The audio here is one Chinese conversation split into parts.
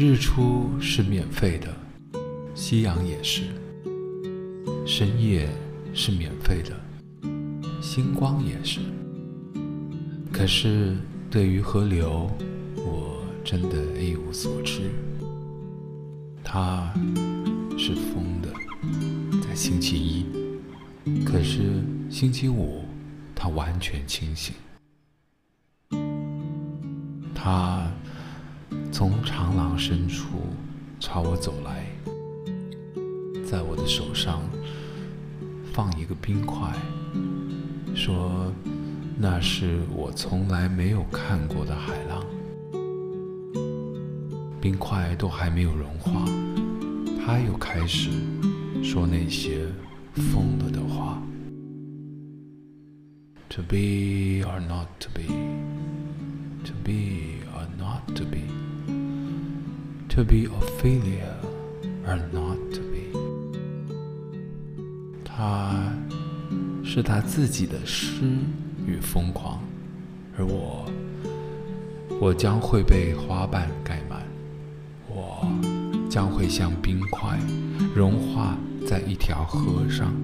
日出是免费的，夕阳也是；深夜是免费的，星光也是。可是对于河流，我真的一无所知。它是疯的，在星期一，可是星期五，它完全清醒。它从长廊深处朝我走来，在我的手上放一个冰块，说那是我从来没有看过的海浪。冰块都还没有融化，他又开始说那些疯了的话。To be or not to be, to be or not to be, to be Ophelia or not to be。他是他自己的诗与疯狂，而我，我将会被花瓣盖满。我将会像冰块融化在一条河上，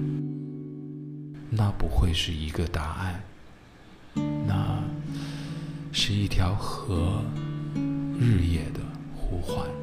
那不会是一个答案，是一条河日夜的呼唤。